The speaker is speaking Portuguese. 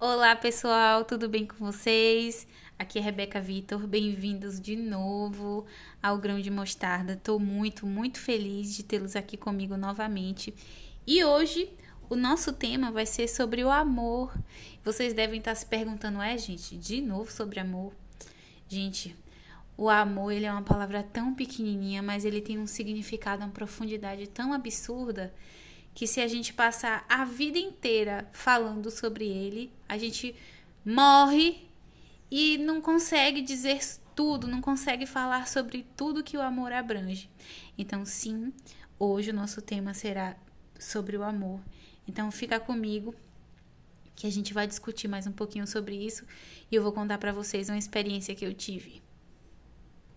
Olá pessoal, tudo bem com vocês? Aqui é Rebeca Vitor, bem-vindos de novo ao Grão de Mostarda. Estou muito, muito feliz de tê-los aqui comigo novamente. E hoje o nosso tema vai ser sobre o amor. Vocês devem estar se perguntando, é gente, de novo sobre amor? Gente, o amor ele é uma palavra tão pequenininha, mas ele tem um significado, uma profundidade tão absurda que se a gente passar a vida inteira falando sobre ele, a gente morre e não consegue dizer tudo, não consegue falar sobre tudo que o amor abrange. Então, sim, hoje o nosso tema será sobre o amor. Então, fica comigo que a gente vai discutir mais um pouquinho sobre isso e eu vou contar para vocês uma experiência que eu tive.